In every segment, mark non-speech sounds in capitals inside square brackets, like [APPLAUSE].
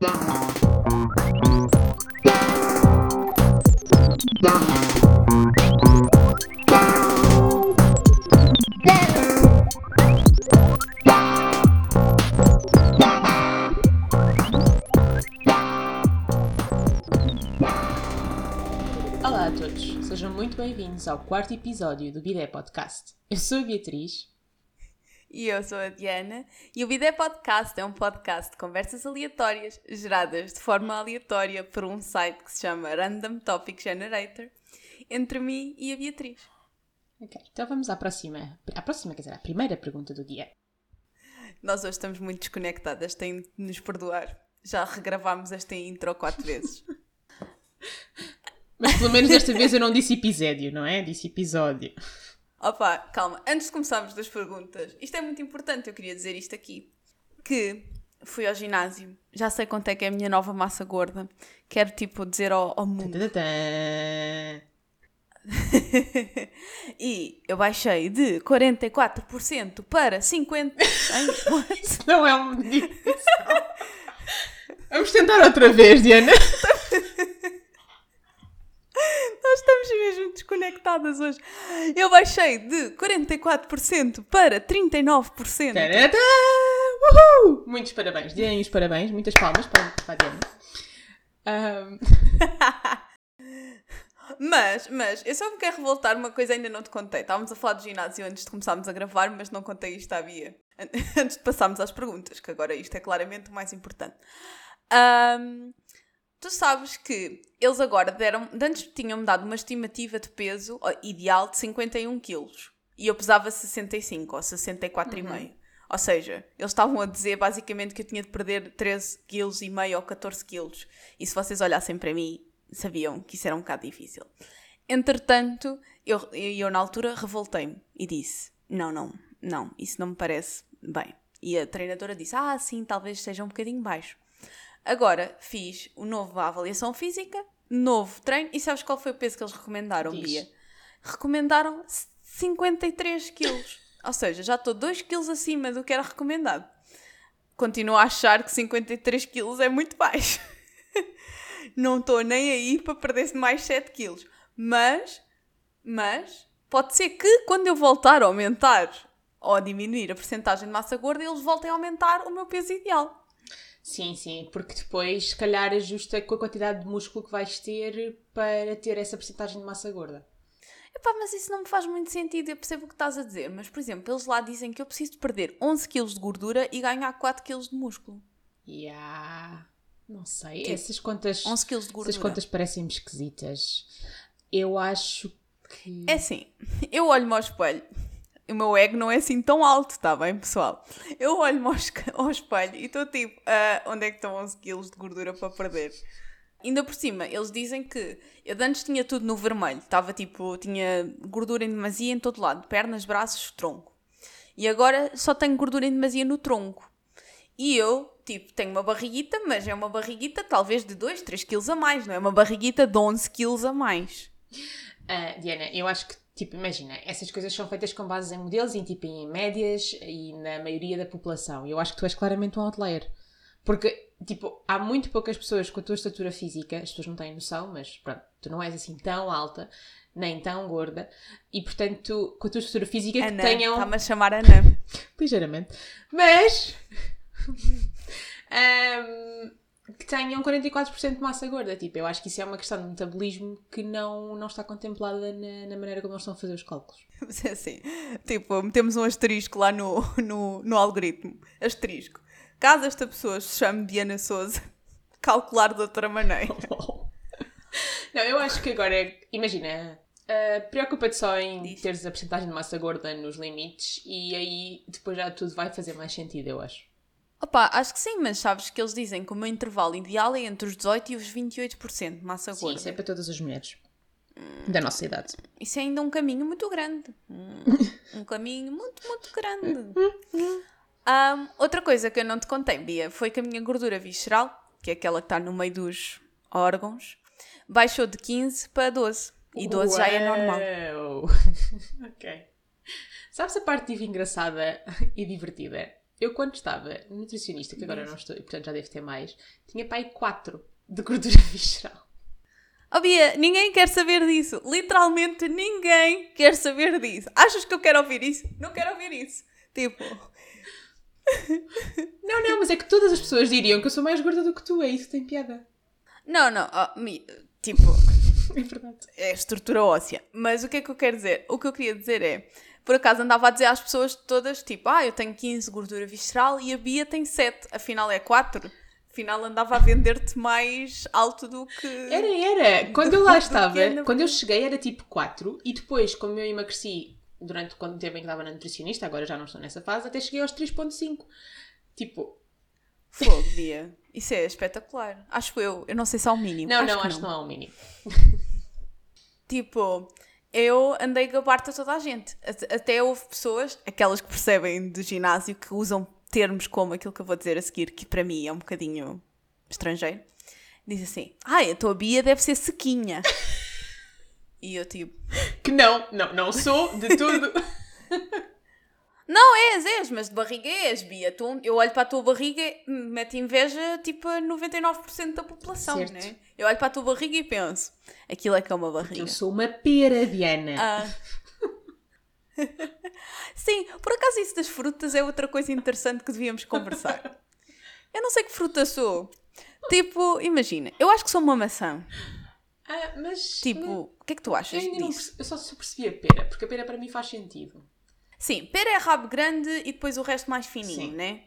Olá a todos, sejam muito bem-vindos ao quarto episódio do Bidé Podcast. Eu sou a Beatriz. E eu sou a Diana. E o Bidé Podcast é um podcast de conversas aleatórias geradas de forma aleatória por um site que se chama Random Topic Generator entre mim e a Beatriz. Ok, então vamos à próxima, à próxima, quer dizer, à primeira pergunta do dia. Nós hoje estamos muito desconectadas, têm de nos perdoar. Já regravámos esta intro quatro vezes. [LAUGHS] [LAUGHS] Mas pelo menos desta vez eu não disse episódio, não é? Disse episódio. Opa, calma, antes de começarmos das perguntas, isto é muito importante, eu queria dizer isto aqui. Que fui ao ginásio, já sei quanto é que é a minha nova massa gorda. Quero tipo dizer ao, ao mundo. [LAUGHS] E eu baixei de 44% para 50%. Ai, [LAUGHS] what? Isso não é uma medição. Vamos tentar outra vez, Diana. [LAUGHS] Estamos mesmo desconectadas hoje. Eu baixei de 44% para 39%. Tadadã. Uhul! Muitos parabéns, deem os parabéns, muitas palmas para, para a Diana. Ahm, [LAUGHS] Mas, mas, eu só me quero revoltar uma coisa ainda não te contei. Estávamos a falar do ginásio antes de começarmos a gravar, mas não contei isto à Bia. An- [LAUGHS] Antes de passarmos às perguntas, que agora isto é claramente o mais importante. Ahm, tu sabes que eles agora deram, de antes tinham-me dado uma estimativa de peso ideal de 51 quilos. E eu pesava 65 ou 64,5. Ou seja, eles estavam a dizer basicamente que eu tinha de perder 13 quilos e meio ou 14 quilos. E se vocês olhassem para mim, sabiam que isso era um bocado difícil. Entretanto, eu, eu na altura revoltei-me e disse: Não, não, não, isso não me parece bem. E a treinadora disse: Ah, sim, talvez seja um bocadinho baixo. Agora fiz o novo avaliação física, novo treino, e sabes qual foi o peso que eles recomendaram, Diz. Bia? Recomendaram 53 quilos. Ou seja, já estou 2 quilos acima do que era recomendado. Continuo a achar que 53 quilos é muito baixo. [LAUGHS] Não estou nem aí para perder mais 7 quilos. Mas, mas, pode ser que quando eu voltar a aumentar ou a diminuir a porcentagem de massa gorda, eles voltem a aumentar o meu peso ideal. Sim, sim, porque depois, se calhar, ajusta com a quantidade de músculo que vais ter para ter essa porcentagem de massa gorda. Epá, mas isso não me faz muito sentido, eu percebo o que estás a dizer. Mas, por exemplo, eles lá dizem que eu preciso de perder 11 kg de gordura e ganhar 4 kg de músculo. Yeah. Não sei, essas contas, 11 kg de gordura. essas contas parecem-me esquisitas. Eu acho que... É assim, eu olho-me ao espelho. O meu ego não é assim tão alto, está bem, pessoal? Eu olho-me [LAUGHS] ao, espelho e estou tipo, ah, onde é que estão 11 quilos de gordura para perder? Ainda por cima, eles dizem que eu antes tinha tudo no vermelho. Estava tipo, tinha gordura em demasia em todo lado. Pernas, braços, tronco. E agora só tenho gordura em demasia no tronco. E eu, tipo, tenho uma barriguita, mas é uma barriguita talvez de 2, 3 quilos a mais. Não é uma barriguita de 11 quilos a mais. Ah, Diana, eu acho que, tipo, imagina, essas coisas são feitas com base em modelos e, tipo, em médias e na maioria da população. Eu acho que tu és claramente um outlier. Porque, tipo, há muito poucas pessoas com a tua estatura física, as pessoas não têm noção, mas pronto, tu não és assim tão alta, nem tão gorda, e portanto, com a tua estatura física, que Ana, tenham. está-me a chamar Ana. [LAUGHS] Ligeiramente. Mas. [LAUGHS] ahm, que tenham 44% de massa gorda. Tipo, eu acho que isso é uma questão de metabolismo que não, não está contemplada na, na maneira como eles estão a fazer os cálculos. [LAUGHS] Mas é assim, tipo, metemos um asterisco lá no, no, no algoritmo. Asterisco. Caso esta pessoa se chame Diana Souza, [LAUGHS] calcular de outra maneira. [LAUGHS] Não, eu acho que agora, imagina, ah, preocupa-te só em Diz. teres a porcentagem de massa gorda nos limites e aí depois já tudo vai fazer mais sentido, eu acho. Opa, acho que sim, mas sabes que eles dizem que o meu intervalo ideal é entre os 18% e os 28% de massa Sim, gorda. isso é para todas as mulheres da nossa idade. Isso é ainda um caminho muito grande. Um, [LAUGHS] um caminho muito, muito grande. Ahm, outra coisa que eu não te contei, Bia, foi que a minha gordura visceral, que é aquela que está no meio dos órgãos, baixou de 15 para 12. E 12 já é normal. Uau! [LAUGHS] ok. Sabes a parte engraçada e divertida? Eu quando estava nutricionista, que agora não estou, e portanto já devo ter mais, tinha pai 4 de gordura [LAUGHS] visceral. Oh Bia, ninguém quer saber disso. Literalmente ninguém quer saber disso. Achas que eu quero ouvir isso? Não quero ouvir isso. Tipo. [LAUGHS] Não, não, mas é que todas as pessoas diriam que eu sou mais gorda do que tu, é isso que tem piada. Não, não. oh, Mi- tipo, [LAUGHS] É verdade. é estrutura óssea. Mas o que é que eu quero dizer? O que eu queria dizer é, por acaso andava a dizer às pessoas todas, tipo, ah, eu tenho 15 de gordura visceral e a Bia tem 7, afinal é 4. Afinal andava a vender-te mais alto do que... Era, era. Quando eu lá estava, quando eu cheguei era tipo 4 e depois, como eu emagreci durante quando tempo em que estava na nutricionista, agora já não estou nessa fase, até cheguei aos 3.5. Tipo, Fogo, Bia. Isso é espetacular. Acho eu. Eu não sei se é o mínimo. não, não, que acho que não há um mínimo. Tipo, eu andei gabarta toda a gente. At- Até houve pessoas, aquelas que percebem do ginásio, que usam termos como aquilo que eu vou dizer a seguir, que para mim é um bocadinho estrangeiro. Diz assim: Ai, a tua Bia deve ser sequinha. [LAUGHS] e eu tipo: Que não, não, não sou de tudo. [LAUGHS] Não, és, és, mas de barriga és, Bia. Tu, eu olho para a tua barriga e me mete inveja tipo a 99% da população, Certo. né? Eu olho para a tua barriga e penso: Aquilo é que é uma barriga. eu sou uma pera, Diana. Ah. [LAUGHS] Sim, por acaso isso das frutas é outra coisa interessante que devíamos conversar. [LAUGHS] Eu não sei que fruta sou. Tipo, imagina, eu acho que sou uma maçã. Ah, mas. Tipo, o que é que tu eu, achas ainda não eu só só percebi a pera, porque a pera para mim faz sentido. Sim, pera é rabo grande e depois o resto mais fininho, Sim. né?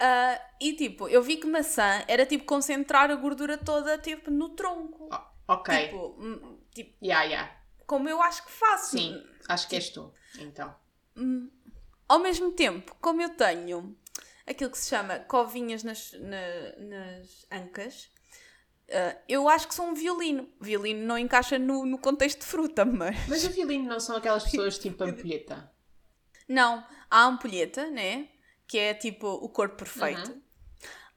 Ah, e tipo, eu vi que maçã era tipo concentrar a gordura toda tipo no tronco. Oh, ok. Tipo, hum, tipo, Ya, ya. como eu acho que faço. Sim, acho que és tu. Então. Ao mesmo tempo, como eu tenho aquilo que se chama covinhas nas, na- nas ancas, ah, eu acho que sou um violino. Violino não encaixa no, no contexto de fruta, mas. Mas o violino não são aquelas [LAUGHS] pessoas tipo ampulheta. Não, há ampulheta, né? Que é tipo o corpo perfeito.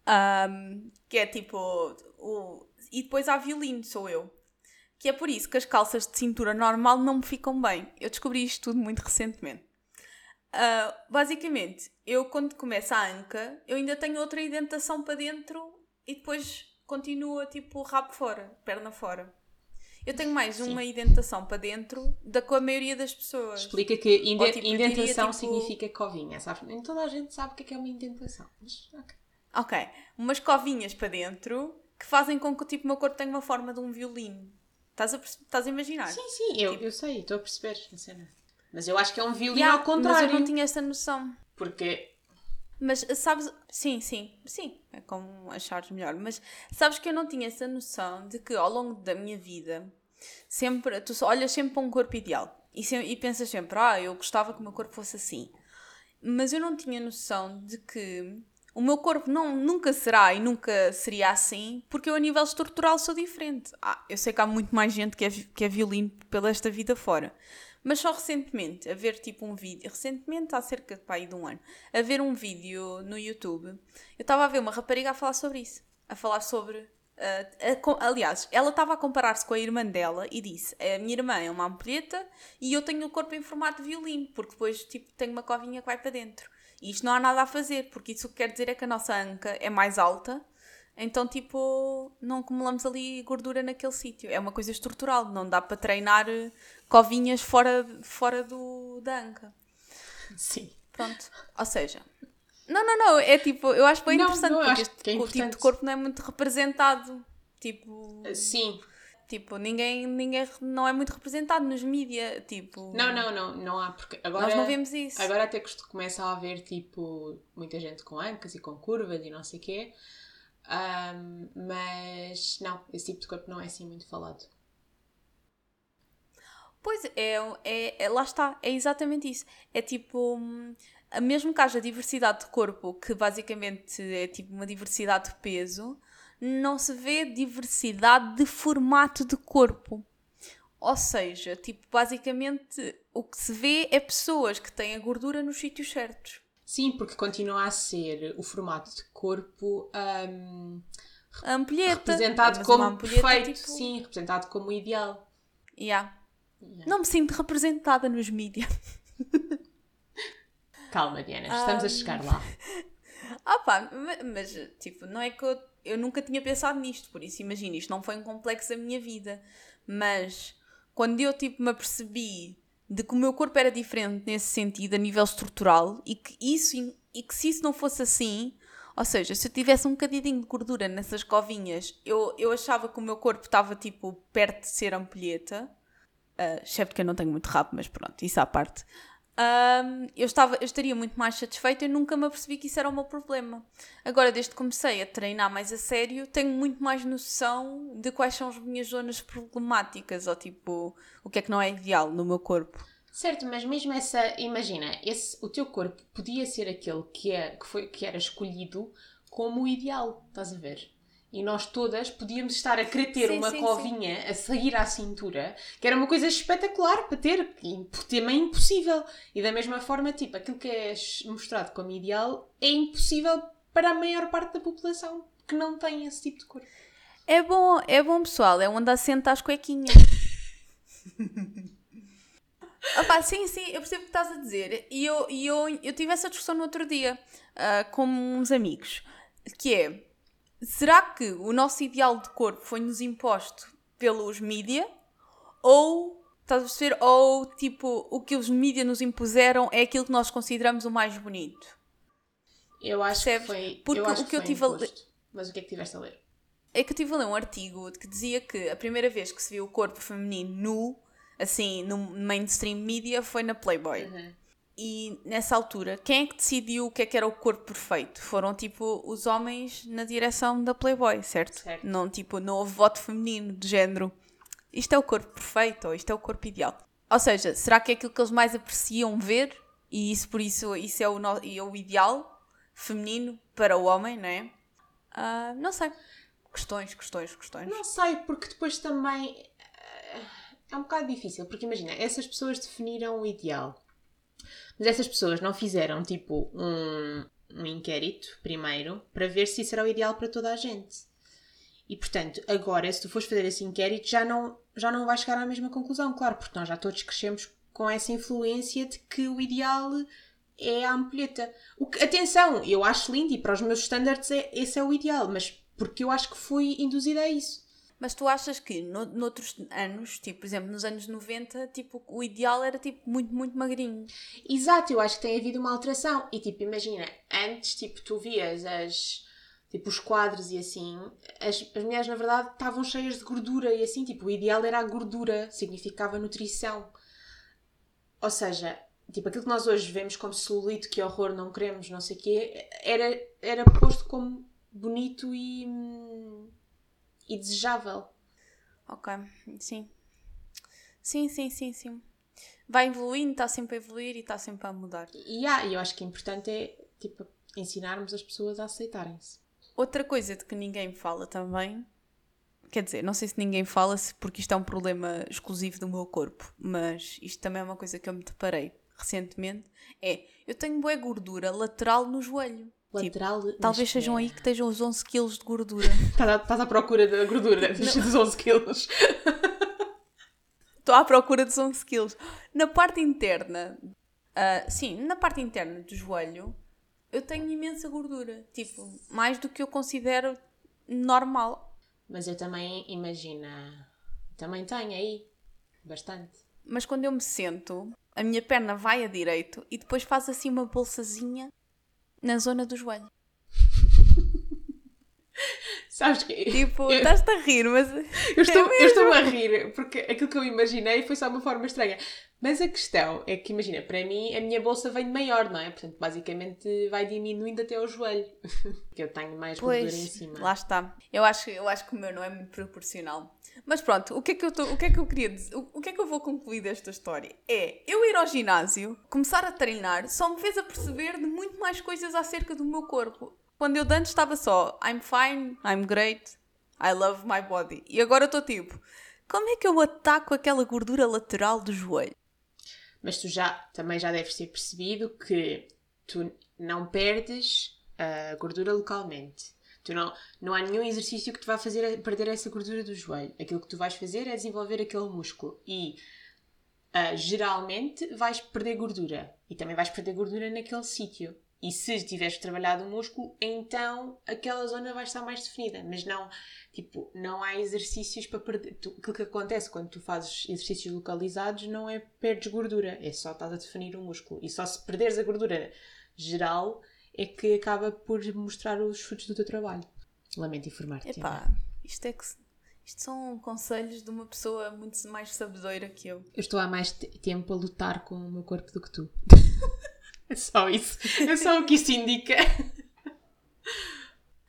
Ahm, que é tipo o. E depois há violino, sou eu. Que é por isso que as calças de cintura normal não me ficam bem. Eu descobri isto tudo muito recentemente. Ah, basicamente, eu quando começa a anca, eu ainda tenho outra indentação para dentro e depois continua tipo rabo fora, perna fora. Eu tenho mais uma indentação para dentro da que a maioria das pessoas. Explica que inde- Ou, tipo, eu diria, indentação tipo- significa covinha, sabes? Nem toda a gente sabe o que é, que é uma indentação. Mas, ok. Ok, umas covinhas para dentro que fazem com que tipo, o meu corpo tenha uma forma de um violino. Estás a, estás a imaginar? Sim, sim, eu, eu sei, estou a perceber a cena. Mas eu acho que é um violino Yeah, ao contrário. Mas eu não tinha essa noção. Porque. Mas sabes, sim, sim, sim, é como achares melhor. Mas sabes que eu não tinha essa noção de que ao longo da minha vida, sempre, tu olhas sempre para um corpo ideal e, e pensas sempre, ah, eu gostava que o meu corpo fosse assim. Mas eu não tinha noção de que o meu corpo não, nunca será e nunca seria assim, porque eu a nível estrutural sou diferente. Ah, eu sei que há muito mais gente que é, que é violino pela esta vida fora. Mas só recentemente, a ver tipo um vídeo, recentemente há cerca de, pá, de um ano, a ver um vídeo no YouTube, eu estava a ver uma rapariga a falar sobre isso. A falar sobre. ah, a aliás, ela estava a comparar-se com a irmã dela e disse: A minha irmã é uma ampulheta e eu tenho o corpo em formato de violino, porque depois tipo, tenho uma covinha que vai para dentro. E isto não há nada a fazer, porque isso o que quer dizer é que a nossa anca é mais alta, então tipo, não acumulamos ali gordura naquele sítio. É uma coisa estrutural, não dá para treinar covinhas fora, fora do, da anca. Sim. Pronto. Ou seja, não, não, não, é tipo, eu acho bem Não, interessante não, porque este é tipo de corpo não é muito representado. Tipo, Sim. tipo ninguém, ninguém não é muito representado nos mídia. Tipo, Não, não, não, não há. Porque agora. nós não vemos isso. Agora até que começa a haver tipo muita gente com ancas e com curvas e não sei o quê. Ahm, mas não, esse tipo de corpo não é assim muito falado. Pois é, é, é- lá está, é exatamente isso. É tipo, hum, a mesmo que haja diversidade de corpo, que basicamente é tipo uma diversidade de peso, não se vê diversidade de formato de corpo. Ou seja, tipo, basicamente o que se vê é pessoas que têm a gordura nos sítios certos. Sim, porque continua a ser o formato de corpo A ampulheta. representado como ampulheta, perfeito, tipo, sim, representado como ideal. yeah. Yeah. Não me sinto representada nos mídias. [LAUGHS] Calma, Diana, estamos a chegar lá. [LAUGHS] Ah pá, ma- mas tipo, não é que eu, eu nunca tinha pensado nisto, por isso imagina, isto não foi um complexo da minha vida. Mas quando eu tipo me apercebi de que o meu corpo era diferente nesse sentido, a nível estrutural, e que isso e que se isso não fosse assim, ou seja, se eu tivesse um bocadinho de gordura nessas covinhas, eu, eu achava que o meu corpo estava tipo perto de ser ampulheta. Uh, excepto que eu não tenho muito rabo, mas pronto, isso à parte. Ahm, eu, estava, eu estaria muito mais satisfeita e nunca me apercebi que isso era o meu problema. Agora, desde que comecei a treinar mais a sério, tenho muito mais noção de quais são as minhas zonas problemáticas, ou tipo, o que é que não é ideal no meu corpo. Certo, mas mesmo essa, imagina, esse, o teu corpo podia ser aquele que, é, que, foi, que era escolhido como o ideal, estás a ver? E nós todas podíamos estar a querer ter Sim, uma sim, covinha a sair à cintura, que era uma coisa espetacular para ter, por tema é impossível. E da mesma forma, tipo, aquilo que é mostrado como ideal é impossível para a maior parte da população que não tem esse tipo de corpo. É bom, é bom pessoal, é onde assenta as cuequinhas. [LAUGHS] Opa, sim, sim, eu percebo o que estás a dizer. E eu, eu, eu tive essa discussão no outro dia ah, com uns amigos. Que é, será que o nosso ideal de corpo foi-nos imposto pelos mídia? Ou, estás a perceber? Ou, tipo, o que os mídia nos impuseram é aquilo que nós consideramos o mais bonito? Eu acho Percebes? que foi. Porque eu acho o que eu foi tive a ler- imposto. Mas o que é que tiveste a ler? É que eu estive a ler um artigo que dizia que a primeira vez que se viu o corpo feminino nu, assim, no mainstream media, foi na Playboy. Uhum. E nessa altura, quem é que decidiu o que é que era o corpo perfeito? Foram tipo os homens na direção da Playboy, certo? Certo. Não tipo, não houve voto feminino de género. Isto é o corpo perfeito ou isto é o corpo ideal. Ou seja, será que é aquilo que eles mais apreciam ver? E isso por isso, isso é o, no- é o ideal feminino para o homem, não é? Ah, não sei. Questões, questões, questões. Não sei, porque depois também eh, é um bocado difícil, porque imagina, essas pessoas definiram o ideal, mas essas pessoas não fizeram tipo um, um inquérito primeiro para ver se isso era o ideal para toda a gente. E portanto, agora, se tu fores fazer esse inquérito, já não, já não vais chegar à mesma conclusão, claro, porque nós já todos crescemos com essa influência de que o ideal é a ampulheta. O que, atenção, eu acho lindo e para os meus standards é, esse é o ideal, mas porque eu acho que fui induzida a isso. Mas tu achas que no, noutros anos, tipo, por exemplo, nos anos 90, tipo, o ideal era tipo muito, muito magrinho. Exato, eu acho que tem havido uma alteração. E tipo, imagina, antes, tipo, tu vias as. Tipo, os quadros e assim, as, as mulheres na verdade estavam cheias de gordura e assim, tipo, o ideal era a gordura, significava nutrição. Ou seja, tipo, aquilo que nós hoje vemos como celulite, que horror, não queremos, não sei o quê, era, era posto como bonito e. hum, e desejável. Ok, sim. Sim, sim, sim, sim. Vai evoluindo, está sempre a evoluir e está sempre a mudar. E e eu acho que o importante é, tipo, ensinarmos as pessoas a aceitarem-se. Outra coisa de que ninguém fala também, quer dizer, não sei se ninguém fala se porque isto é um problema exclusivo do meu corpo, mas isto também é uma coisa que eu me deparei recentemente, é eu tenho boa gordura lateral no joelho. Tipo, Lateral. talvez mas sejam é. aí que estejam os 11 kg de gordura. [LAUGHS] Estás à, procura da gordura dos 11 quilos. Estou à procura dos 11 quilos. Na parte interna, ah, sim, na parte interna do joelho, eu tenho imensa gordura. Tipo, mais do que eu considero normal. Mas eu também, imagina, também tenho aí, bastante. Mas quando eu me sento, a minha perna vai a direito e depois faz assim uma bolsazinha na zona do joelho. [LAUGHS] Sabes que Tipo, estás-te a rir, mas. eu estou, é eu estou a rir, porque aquilo que eu imaginei foi só uma forma estranha. Mas a questão é que, imagina, para mim a minha bolsa vem maior, não é? Portanto, basicamente vai diminuindo até ao joelho. [LAUGHS] Porque eu tenho mais gordura em Pois, cima. lá está. Eu acho, eu acho que o meu não é muito proporcional. Mas pronto, o que é que eu, tô, o que é que eu queria dizer? O, o que é que eu vou concluir desta história? É eu ir ao ginásio, começar a treinar, só me fez a perceber de muito mais coisas acerca do meu corpo. Quando eu de antes estava só I'm fine, I'm great, I love my body. E agora estou tipo, como é que eu ataco aquela gordura lateral do joelho? Mas tu já, também já deves ter percebido que tu não perdes a gordura localmente. Tu não, não há nenhum exercício que te vá fazer perder essa gordura do joelho. Aquilo que tu vais fazer é desenvolver aquele músculo. E uh, geralmente vais perder gordura. E também vais perder gordura naquele sítio. E se tiveres trabalhado o músculo, então aquela zona vai estar mais definida. Mas não, tipo, não há exercícios para perder. Tu, aquilo que acontece quando tu fazes exercícios localizados não é perdes gordura, é só estás a definir o músculo. E só se perderes a gordura geral é que acaba por mostrar os frutos do teu trabalho. Lamento informar-te. Epá, isto é que. Isto são conselhos de uma pessoa muito mais sabedora que eu. Eu estou há mais tempo a lutar com o meu corpo do que tu. [LAUGHS] É [LAUGHS] só isso. É só o que isso indica.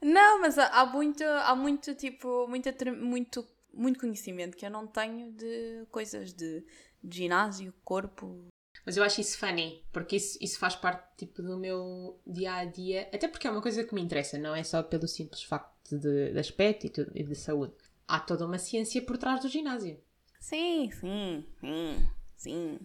Não, mas há, muito, há muito, tipo, muita, muito, muito conhecimento que eu não tenho de coisas de, de ginásio, corpo. Mas eu acho isso funny, porque isso, isso faz parte tipo, do meu dia a dia, até porque é uma coisa que me interessa, não é só pelo simples facto de, de aspecto e, tudo, e de saúde. Há toda uma ciência por trás do ginásio. Sim, sim, sim, sim.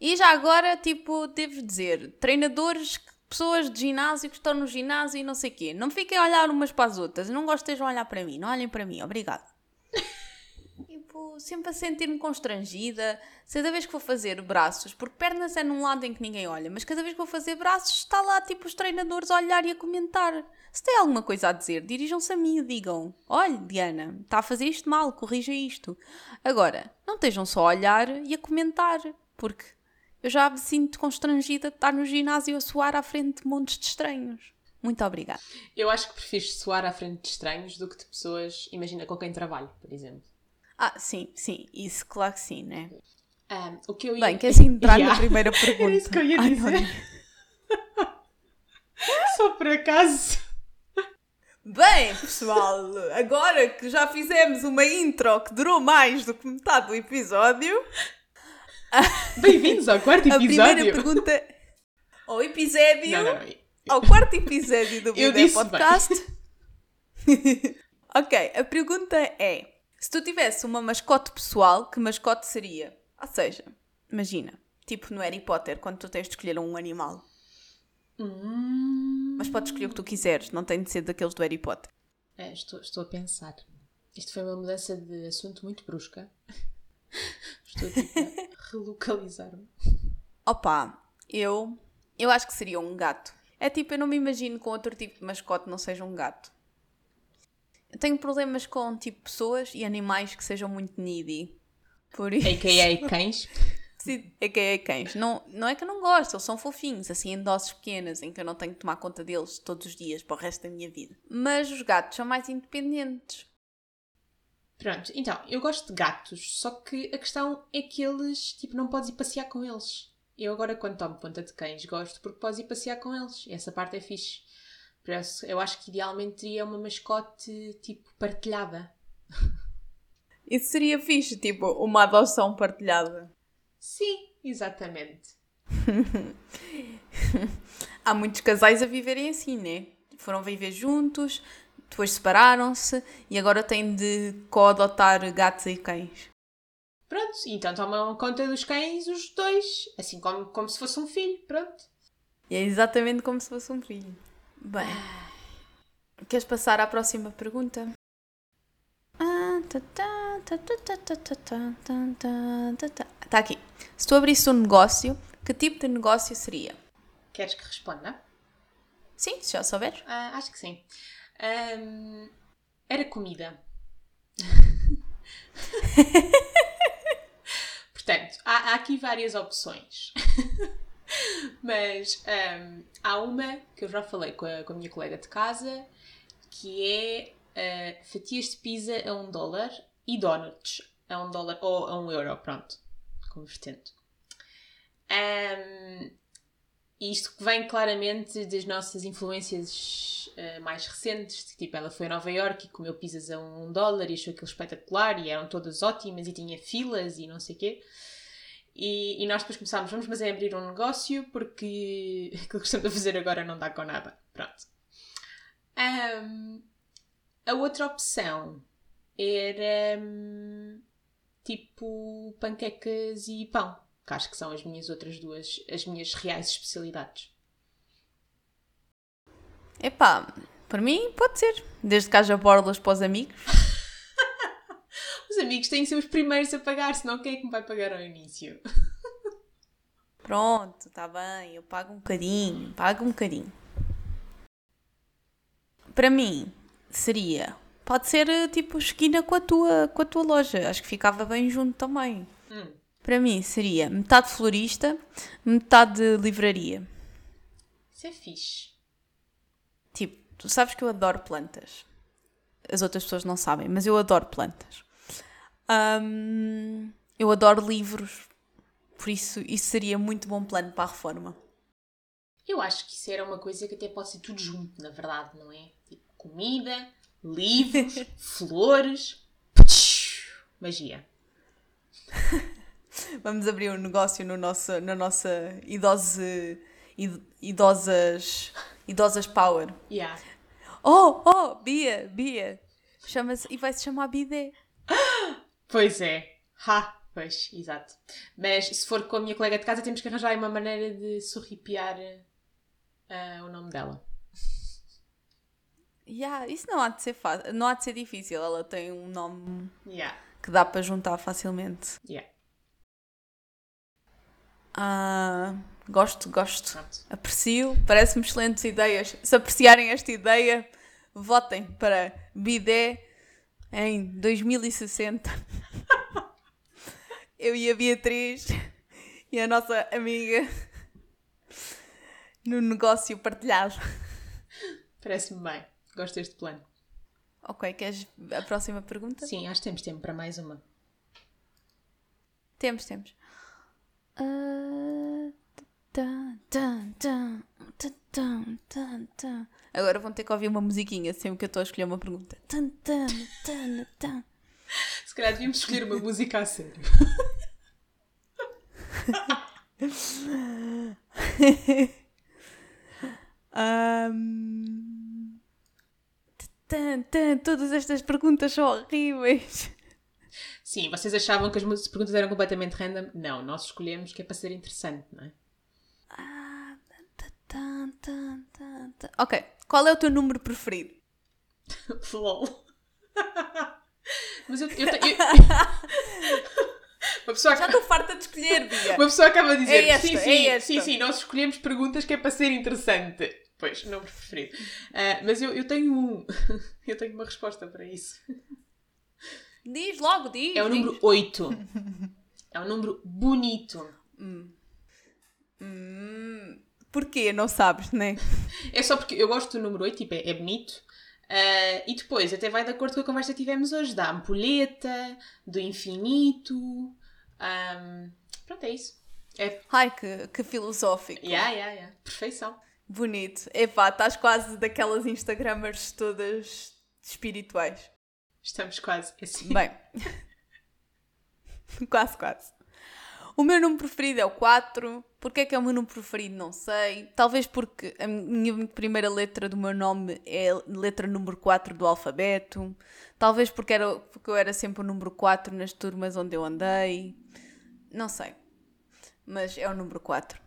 E já agora, tipo, devo dizer, treinadores, pessoas de ginásio que estão no ginásio e não sei o quê, não fiquem a olhar umas para as outras. Não gosto de olhar para mim, não olhem para mim, obrigado. [LAUGHS] tipo, sempre a sentir-me constrangida. Cada vez que vou fazer braços, porque pernas é num lado em que ninguém olha, mas cada vez que vou fazer braços, está lá, tipo, os treinadores a olhar e a comentar. Se tem alguma coisa a dizer, dirijam-se a mim e digam: Olha, Diana, está a fazer isto mal, corrija isto. Agora, não estejam só a olhar e a comentar, porque eu já me sinto constrangida de estar no ginásio a suar à frente de montes de estranhos. Muito obrigada. Eu acho que prefiro suar à frente de estranhos do que de pessoas, imagina, com quem trabalho, por exemplo. Ah, sim, sim, isso claro que sim, né? Um, o que eu ia... Bem, queres [LAUGHS] entrar yeah. na primeira pergunta? [LAUGHS] Era isso que eu ia dizer. [LAUGHS] Só por acaso. Bem, pessoal, agora que já fizemos uma intro que durou mais do que metade do episódio, [LAUGHS] Bem-vindos ao quarto episódio. A primeira pergunta. [LAUGHS] Ao episódio. Não, não, Ao quarto episódio do [LAUGHS] Vida Podcast. ok, a pergunta é: se tu tivesse uma mascote pessoal, que mascote seria? Ou seja, imagina, tipo no Harry Potter, quando tu tens de escolher um animal. Hum... Mas podes escolher o que tu quiseres, não tem de ser daqueles do Harry Potter. É, estou, estou a pensar. Isto foi uma mudança de assunto muito brusca. Estou tipo, relocalizar-me. Opa, eu, eu acho que seria um gato. É tipo, eu não me imagino com outro tipo de mascote não seja um gato. Eu tenho problemas com tipo pessoas e animais que sejam muito needy. Por isso. AKA [LAUGHS] cães. Sim, AKA cães. Não, não é que eu não gosto, eles são fofinhos, assim em doses pequenas, em que eu não tenho que tomar conta deles todos os dias para o resto da minha vida. Mas os gatos são mais independentes. Pronto, então, eu gosto de gatos, só que a questão é que eles, tipo, não podes ir passear com eles. Eu agora, quando tomo conta de cães, gosto porque podes ir passear com eles. Essa parte é fixe. Por isso, eu acho que idealmente teria uma mascote, tipo, partilhada. [LAUGHS] Isso seria fixe, tipo, uma adoção partilhada. Sim, exatamente. [LAUGHS] Há muitos casais a viverem assim, né? Foram viver juntos, depois separaram-se e agora têm de co-adotar gatos e cães. Pronto, então tomam conta dos cães os dois, assim como, como se fosse um filho, pronto. É exatamente como se fosse um filho. Bem, queres passar à próxima pergunta? Está aqui. Se tu abrisse um negócio, que tipo de negócio seria? Queres que responda? Sim, se já souberes. Uh, acho que sim. Um, era comida. [LAUGHS] Portanto, há, há, aqui várias opções. [LAUGHS] Mas um, há uma que eu já falei com a, com a minha colega de casa, que é uh, fatias de pizza a um dólar e donuts a um dólar ou a um euro, pronto, convertendo. Um, isto vem claramente das nossas influências uh, mais recentes, tipo, ela foi a Nova York e comeu pizzas a um dólar e achou aquilo espetacular e eram todas ótimas e tinha filas e não sei o quê. E, e, nós depois começámos, vamos mas é abrir um negócio porque [LAUGHS] aquilo que estamos a fazer agora não dá com nada. Pronto. Um, a outra opção era um, tipo panquecas e pão, que acho que são as minhas outras duas, as minhas reais especialidades. Epá, para mim pode ser. Desde que haja borlas para os amigos. [LAUGHS] os amigos têm que ser os primeiros a pagar, senão quem é que me vai pagar ao início? [LAUGHS] Pronto, está bem, eu pago um bocadinho, pago um bocadinho. Para mim, seria. Pode ser eh, tipo esquina com a tua, com a tua loja. Acho que ficava bem junto também. Para mim, seria metade florista, metade livraria. Isso é fixe. Tipo, tu sabes que eu adoro plantas. As outras pessoas não sabem, mas eu adoro plantas. Hum, eu adoro livros. Por isso, isso seria muito bom plano para a reforma. Eu acho que isso era uma coisa que até pode ser tudo junto, na verdade, não é? Tipo, comida, livros, [LAUGHS] flores. Magia. [LAUGHS] Vamos abrir um negócio no nosso, na nossa idose, id- idosas, idosas power. Yeah. Oh, oh, Bia, Bia. Chama-se, e vai se chamar Bidé. Pois é. Ha! Pois, exato. Mas se for com a minha colega de casa, temos que arranjar uma maneira de sorripiar ah, o nome dela. Yeah, isso não há de ser fácil, não há de ser difícil. Ela tem um nome Yeah. que dá para juntar facilmente. Yeah. Ah, gosto, gosto. Pronto. Aprecio, parece-me excelentes ideias. Se apreciarem esta ideia, votem para Bidé em 2060. [LAUGHS] Eu e a Beatriz e a nossa amiga no negócio partilhado. Parece-me bem. Gosto deste plano. Ok, queres a próxima pergunta? Sim, acho que temos tempo para mais uma. Temos, temos. Agora vão ter que ouvir uma musiquinha sempre que eu estou a escolher uma pergunta. Se calhar devíamos escolher uma música a sério. Tan, todas estas perguntas são horríveis. Sim, vocês achavam que as perguntas eram completamente random? Não, nós escolhemos que é para ser interessante, não é? Ah, tan, tan, tan, tan. Ok, qual é o teu número preferido? [LAUGHS] LOL. Mas eu. eu, eu- [LAUGHS] uma, pessoa, Já estou farta de escolher, Bia. uma pessoa acaba de dizer: É esta, sim, é sim, esta." sim, sim, nós escolhemos perguntas que é para ser interessante. Pois, número preferido. Ah, mas eu, eu tenho um. [LAUGHS] eu tenho uma resposta para isso. Diz logo, diz. É o diz. número 8. [LAUGHS] É um número bonito. Hum, porquê? Não sabes, né? [LAUGHS] É só porque eu gosto do número 8, tipo, é, é bonito. Ah, e depois, até vai de acordo com a conversa que tivemos hoje, da ampulheta, do infinito. Ahm, pronto, é isso. É. Ai, que, que filosófico. Yeah, yeah, yeah. Perfeição. Bonito. Epá, estás quase daquelas Instagramers todas espirituais. Estamos quase assim. Bem. [LAUGHS] quase, quase. O meu número preferido é o 4. Porquê é que é o meu número preferido? Não sei. Talvez porque a minha primeira letra do meu nome é a letra número 4 do alfabeto. Talvez porque, era, porque eu era sempre o número 4 nas turmas onde eu andei. Não sei. Mas é o número 4.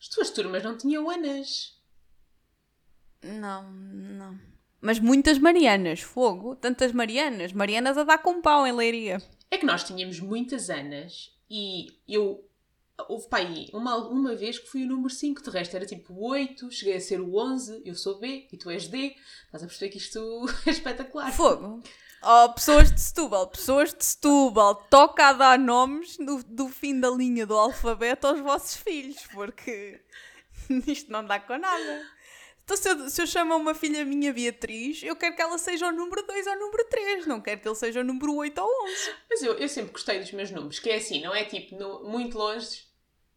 As tuas turmas não tinham Anas. Não, não. Mas muitas Marianas, fogo. Tantas Marianas. Marianas a dar com pau em Leiria. É que nós tínhamos muitas Anas e eu. Houve para aí uma, uma vez que fui o número 5, de resto era tipo o 8, cheguei a ser o 11, eu sou B e tu és D. Estás a perceber que isto [LAUGHS] é espetacular. Fogo. Oh, pessoas de Setúbal, pessoas de Setúbal, toca a dar nomes do, do fim da linha do alfabeto aos vossos filhos, porque [LAUGHS] isto não dá com nada. Então, se eu, se eu chamo uma filha minha Beatriz, eu quero que ela seja o número 2 ou o número 3, não quero que ele seja o número 8 ou 11. Mas eu, eu sempre gostei dos meus números, que é assim, não é tipo no- muito longe,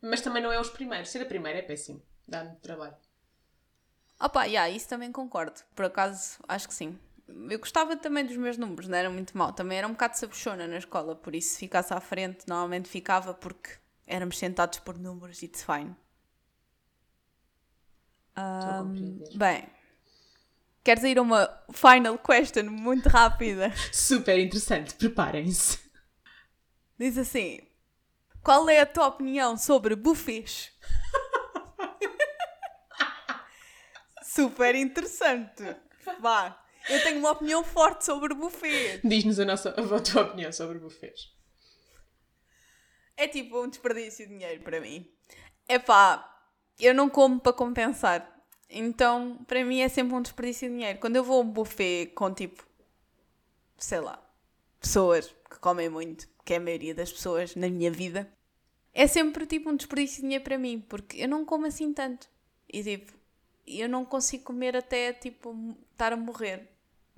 mas também não é os primeiros. Ser a primeira é péssimo, dá-me trabalho. Opa, yeah, isso também concordo. Por acaso, acho que sim. Eu gostava também dos meus números, não era muito mal. Também era um bocado sabuchona na escola, por isso se ficasse à frente, normalmente ficava porque éramos sentados por números, it's fine. Compreender. bem, queres ir a uma final question muito rápida? [LAUGHS] Super interessante, preparem-se. Diz assim: Qual é a tua opinião sobre buffets? [LAUGHS] Super interessante. Vá, eu tenho uma opinião forte sobre buffet. Diz-nos a, nossa, a tua opinião sobre buffets. é tipo um desperdício de dinheiro para mim. É pá, eu não como para compensar. Então, para mim é sempre um desperdício de dinheiro. Quando eu vou a um buffet com tipo, sei lá, pessoas que comem muito, que é a maioria das pessoas na minha vida, é sempre tipo um desperdício de dinheiro para mim, porque eu não como assim tanto. E tipo, eu não consigo comer até tipo estar a morrer.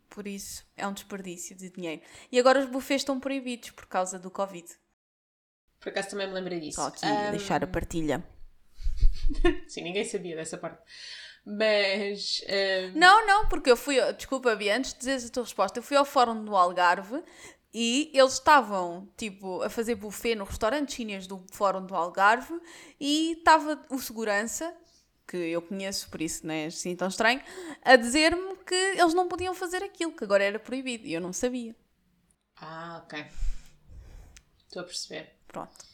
Por isso é um desperdício de dinheiro. E agora os buffets estão proibidos por causa do Covid. Por acaso também me lembrei disso. Só aqui um... deixar a partilha. [LAUGHS] Sim, ninguém sabia dessa parte. Mas. Um... Não, não, porque eu fui. Desculpa, Bia, antes de dizeres a tua resposta, eu fui ao fórum do Algarve e eles estavam, tipo, a fazer buffet no restaurante chinês do Fórum do Algarve e estava o segurança, que eu conheço, por isso não é assim tão estranho, a dizer-me que eles não podiam fazer aquilo, que agora era proibido. E eu não sabia. Ah, ok. Estou a perceber. Pronto.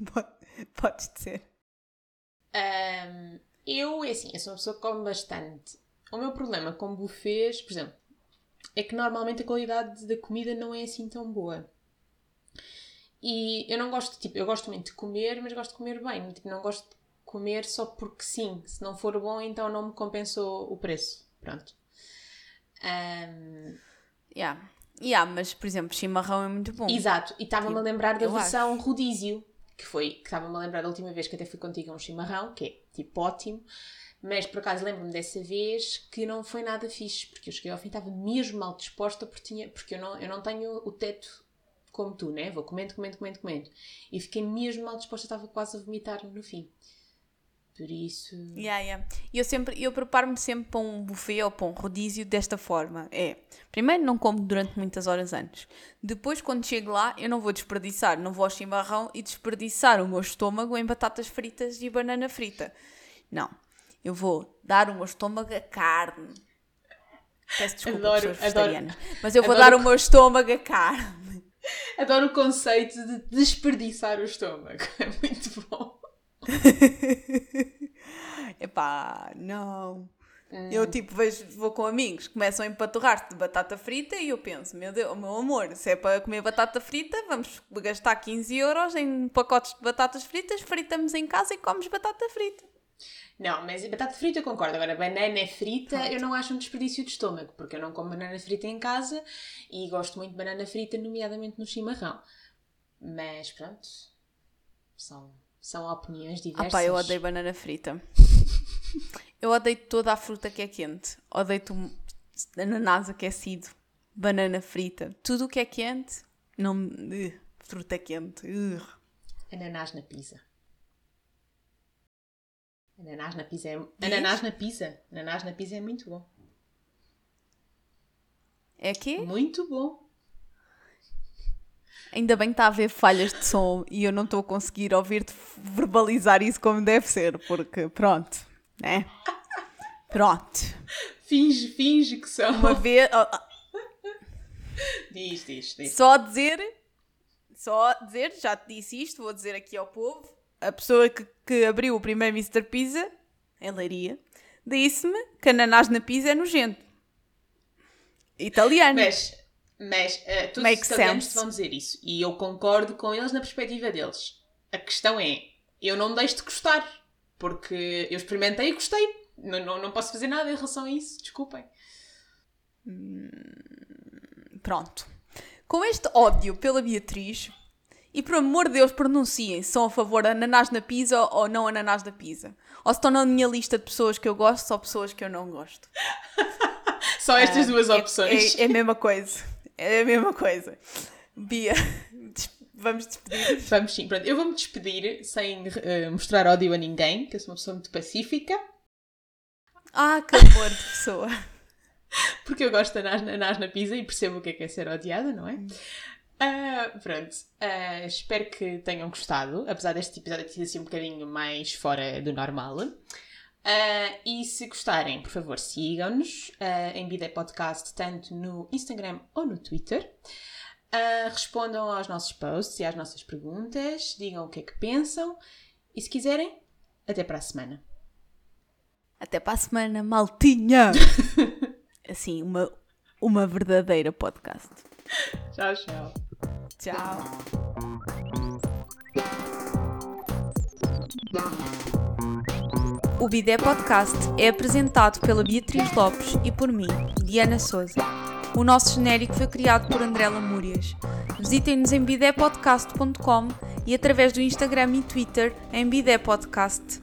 [LAUGHS] Podes dizer. Um, eu, assim, eu sou uma pessoa que come bastante. O meu problema com buffets, por exemplo, é que normalmente a qualidade da comida não é assim tão boa. E eu não gosto, tipo, eu gosto muito de comer, mas gosto de comer bem. Tipo, não gosto de comer só porque sim. Se não for bom, então não me compensou o preço. Pronto. Um... Yeah. Yeah, mas, por exemplo, chimarrão é muito bom. Exato. E estava-me a tipo, lembrar da versão acho. rodízio. Que foi, que estava-me a lembrar da última vez que até fui contigo a um chimarrão, que é, tipo, ótimo. Mas por acaso lembro-me dessa vez que não foi nada fixe, porque eu cheguei ao fim estava mesmo mal disposta porque, tinha, porque eu, não, eu não tenho o teto como tu, né? Vou comendo, comendo, comendo, comendo. E fiquei mesmo mal disposta, estava quase a vomitar no fim. Por isso. Yeah, yeah. Eu sempre, eu preparo-me sempre para um buffet ou para um rodízio desta forma. É, primeiro não como durante muitas horas antes. Depois, quando chego lá, eu não vou desperdiçar, não vou ao chimarrão e desperdiçar o meu estômago em batatas fritas e banana frita. Não. Eu vou dar o meu estômago a carne. Peço desculpa, adoro, adoro, Mas eu vou dar o meu estômago a carne. Adoro o conceito de desperdiçar o estômago. [LAUGHS] É muito bom. [LAUGHS] Epá, não. Hum. Eu tipo vejo, vou com amigos, começam a empaturrar-se de batata frita e eu penso, meu Deus, meu amor, se é para comer batata frita, vamos gastar 15 euros em pacotes de batatas fritas, fritamos em casa e comes batata frita. Não, mas batata frita eu concordo. Agora, banana frita Pronto. eu não acho um desperdício de estômago, porque eu não como banana frita em casa e gosto muito de banana frita, nomeadamente no chimarrão. Mas pronto, são, são opiniões diversas. Ah pá, eu odeio banana frita. eu odeio toda a fruta que é quente. Odeio ananás aquecido, banana frita. Tudo o que é quente, não... Uh, fruta quente. Uh. Ananás na pizza. Ananás na pizza é... Ananás na pizza. Ananás na pizza é muito bom. É que? Muito bom. Ainda bem que está a haver falhas de som e eu não estou a conseguir ouvir-te verbalizar isso como deve ser, porque pronto, né? Pronto. Finge, finge que são. Uma vez. Diz, diz, diz. Só dizer, só dizer, já te disse isto, vou dizer aqui ao povo a pessoa que, que abriu o primeiro Mr. Pizza, em Leiria, disse-me que ananás na pizza é nojento. Italiano. Mas, mas uh, todos Make os italianos sense. vão dizer isso. E eu concordo com eles na perspectiva deles. A questão é, eu não deixo de gostar. Porque eu experimentei e gostei. Não, não, não posso fazer nada em relação a isso. Desculpem. Hum, pronto. Com este ódio pela Beatriz, e por amor de Deus, pronunciem se são a favor de ananás na pizza ou não ananás na pizza. Ou se estão na minha lista de pessoas que eu gosto, só pessoas que eu não gosto. [LAUGHS] Só estas duas é, opções. É, é, a mesma coisa. É a mesma coisa. Bia, [LAUGHS] vamos despedir. Vamos sim. Pronto, eu vou-me despedir sem uh, mostrar ódio a ninguém, que eu sou uma pessoa muito pacífica. Ah, que amor de pessoa. [LAUGHS] Porque eu gosto de ananás na pizza e percebo o que é, que é ser odiada, não é? Uh, pronto, uh, espero que tenham gostado, apesar deste episódio ter sido assim um bocadinho mais fora do normal. Uh, e se gostarem, por favor, sigam-nos em Bidé Podcast, tanto no Instagram ou no Twitter. respondam aos nossos posts e às nossas perguntas, digam o que é que pensam e, se quiserem, até para a semana. Até para a semana, maltinha! [LAUGHS] assim, uma, uma verdadeira podcast. Tchau, tchau. Ciao. O Bidé Podcast é apresentado pela Beatriz Lopes e por mim, Diana Souza. O nosso genérico foi criado por André Lamúrias. Visitem-nos em bidépodcast.com e através do Instagram e Twitter em Bidé Podcast.